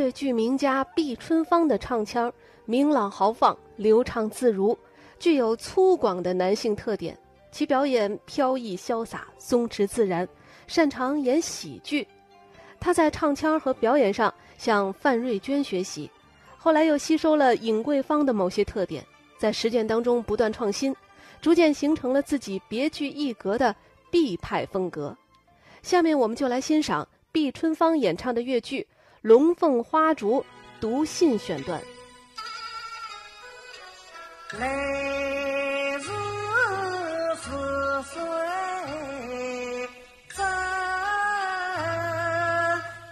越剧名家毕春芳的唱腔明朗豪放、流畅自如，具有粗犷的男性特点。其表演飘逸潇洒、松弛自然，擅长演喜剧。他在唱腔和表演上向范瑞娟学习，后来又吸收了尹桂芳的某些特点，在实践当中不断创新，逐渐形成了自己别具一格的毕派风格。下面我们就来欣赏毕春芳演唱的越剧《龙凤花烛》读信选段。来日是岁正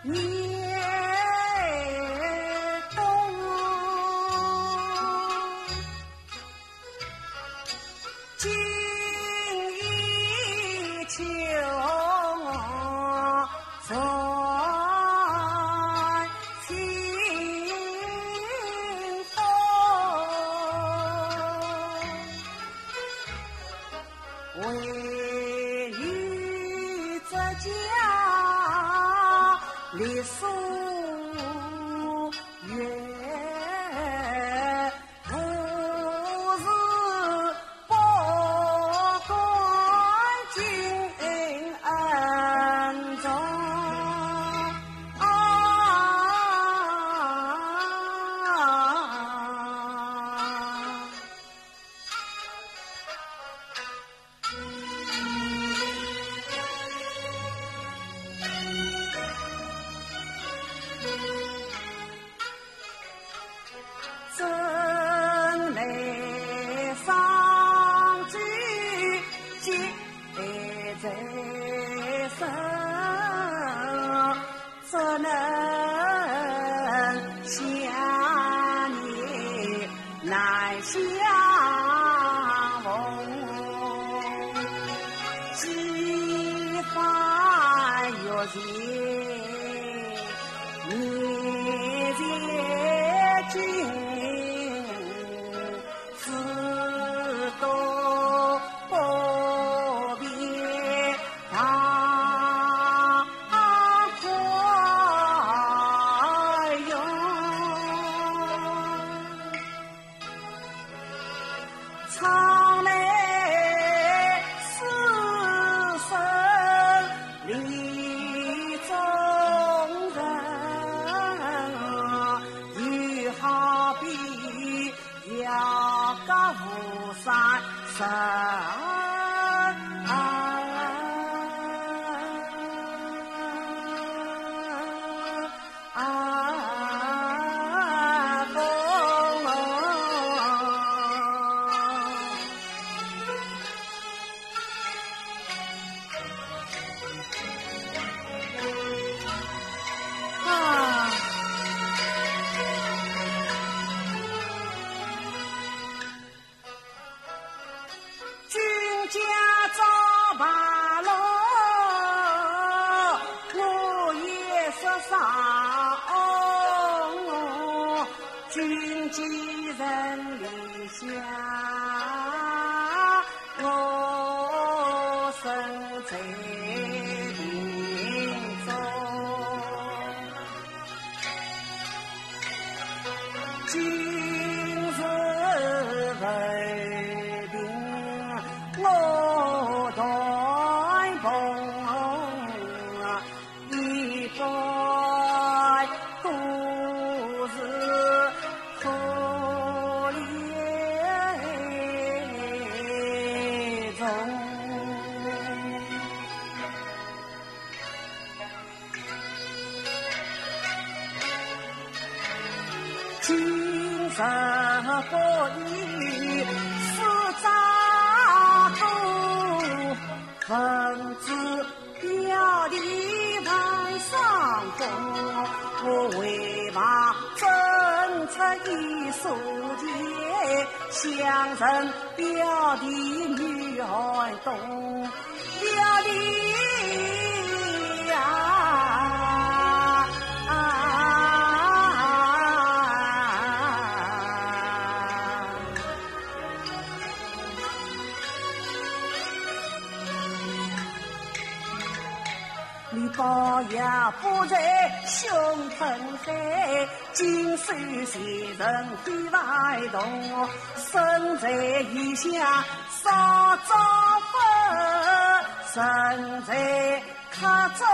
年冬，今已秋李松。在身，怎能想念难相逢？几番月前，面 sad. 上。君既人离乡，我身在日不以四扎多，分子表里万上风。我为望争出一书节，乡人表弟女儿懂，表弟你包也不在胸膛海，金山前人飞外动，身在异乡少遭风，身在客中。